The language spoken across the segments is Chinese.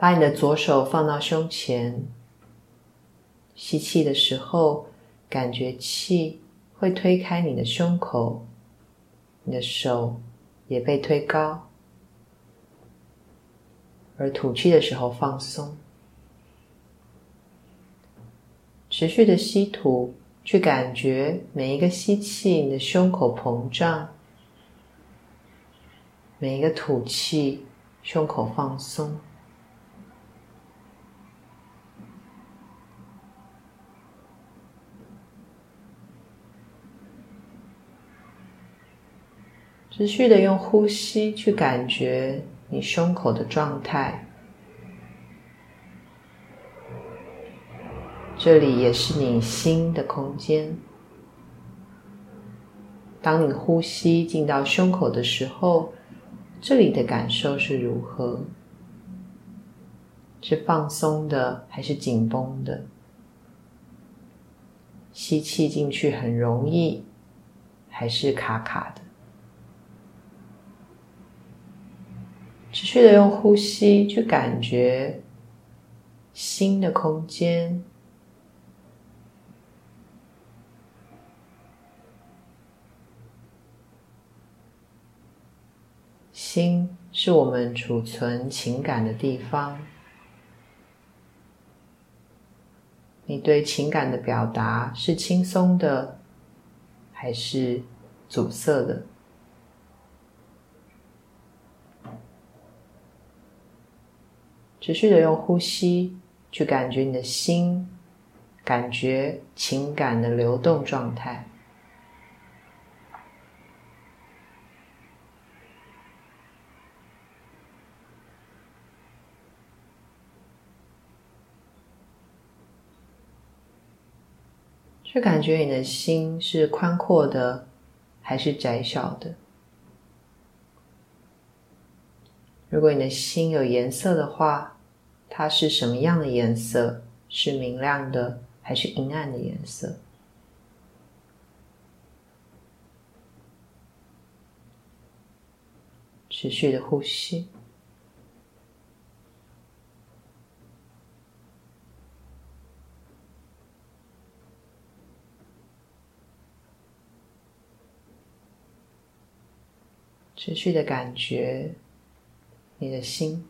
把你的左手放到胸前，吸气的时候，感觉气会推开你的胸口，你的手也被推高；而吐气的时候放松。持续的吸吐，去感觉每一个吸气，你的胸口膨胀；每一个吐气，胸口放松。持续的用呼吸去感觉你胸口的状态。这里也是你心的空间。当你呼吸进到胸口的时候，这里的感受是如何？是放松的还是紧绷的？吸气进去很容易，还是卡卡的？持续的用呼吸去感觉心的空间。心是我们储存情感的地方。你对情感的表达是轻松的，还是阻塞的？持续的用呼吸去感觉你的心，感觉情感的流动状态。去感觉你的心是宽阔的，还是窄小的？如果你的心有颜色的话，它是什么样的颜色？是明亮的，还是阴暗的颜色？持续的呼吸。持续的感觉，你的心。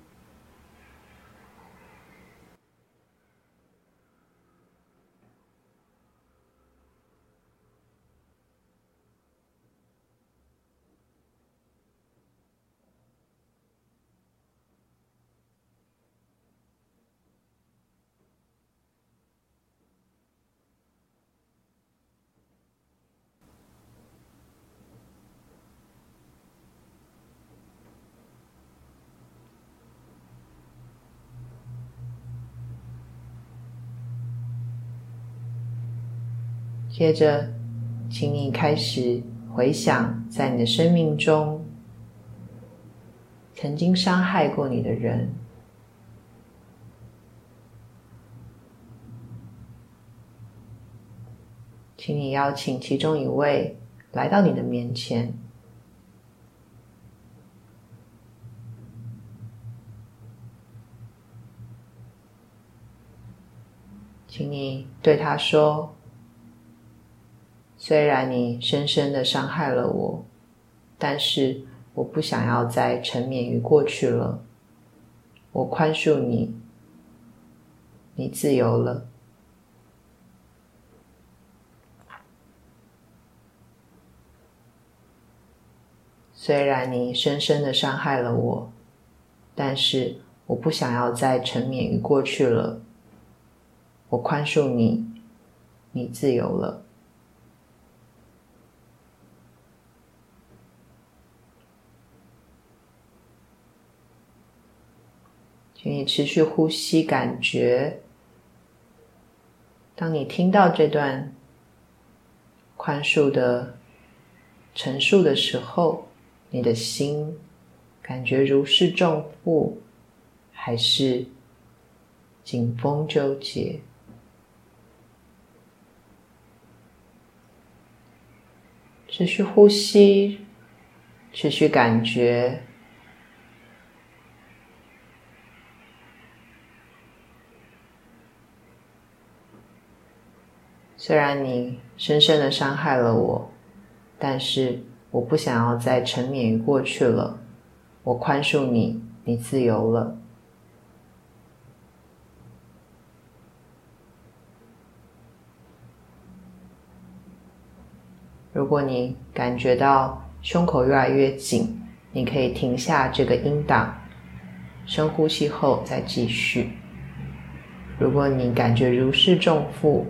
接着，请你开始回想，在你的生命中曾经伤害过你的人，请你邀请其中一位来到你的面前，请你对他说。虽然你深深的伤害了我，但是我不想要再沉湎于过去了。我宽恕你，你自由了。虽然你深深的伤害了我，但是我不想要再沉湎于过去了。我宽恕你，你自由了。请你持续呼吸，感觉。当你听到这段宽恕的陈述的时候，你的心感觉如释重负，还是紧绷纠结？持续呼吸，持续感觉。虽然你深深的伤害了我，但是我不想要再沉湎于过去了。我宽恕你，你自由了。如果你感觉到胸口越来越紧，你可以停下这个音档，深呼吸后再继续。如果你感觉如释重负，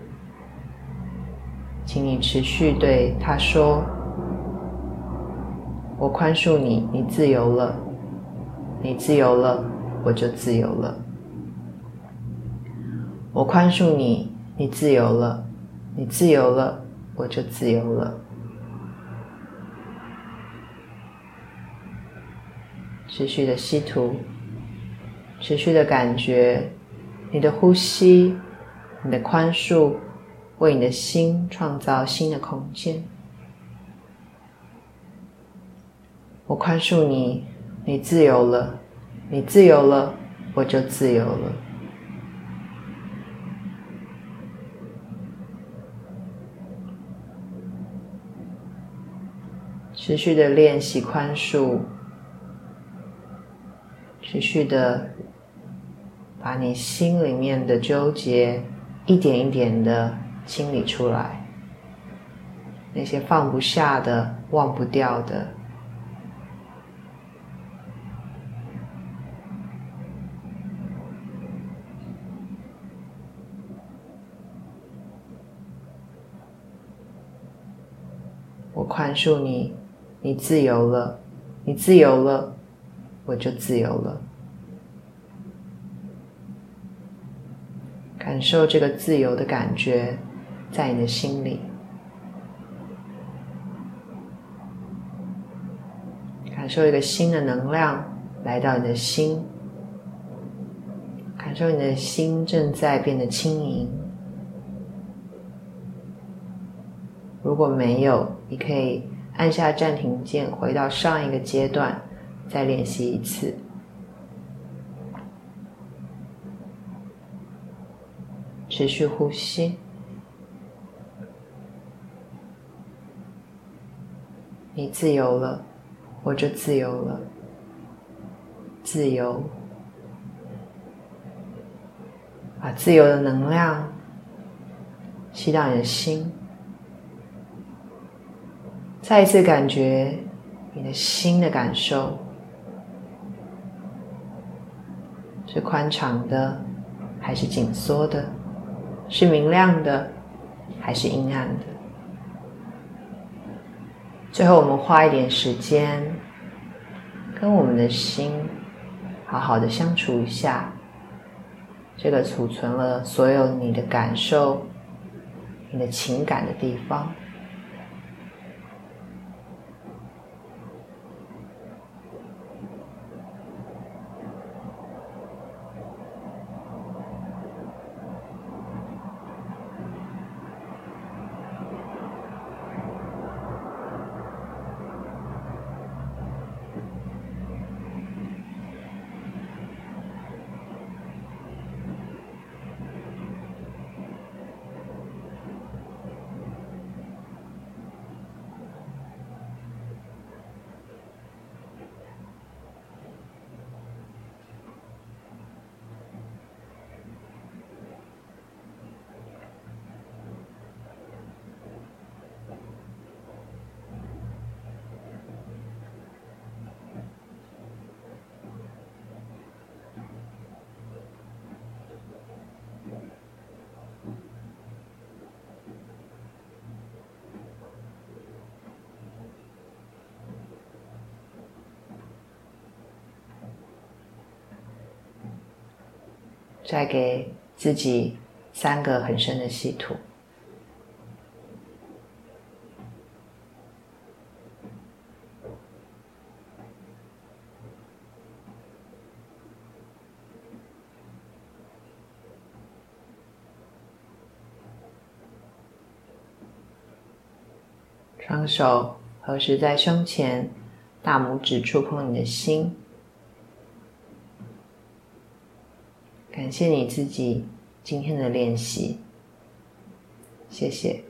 请你持续对他说：“我宽恕你，你自由了，你自由了，我就自由了。我宽恕你，你自由了，你自由了，我就自由了。”持续的吸吐，持续的感觉，你的呼吸，你的宽恕，为你的心创造新的空间。我宽恕你，你自由了，你自由了，我就自由了。持续的练习宽恕。持续的把你心里面的纠结一点一点的清理出来，那些放不下的、忘不掉的，我宽恕你，你自由了，你自由了。我就自由了，感受这个自由的感觉在你的心里，感受一个新的能量来到你的心，感受你的心正在变得轻盈。如果没有，你可以按下暂停键，回到上一个阶段。再练习一次，持续呼吸。你自由了，我就自由了。自由，把自由的能量吸到你的心，再一次感觉你的心的感受。是宽敞的，还是紧缩的？是明亮的，还是阴暗的？最后，我们花一点时间，跟我们的心好好的相处一下。这个储存了所有你的感受、你的情感的地方。再给自己三个很深的吸吐，双手合十在胸前，大拇指触碰你的心。感谢你自己今天的练习，谢谢。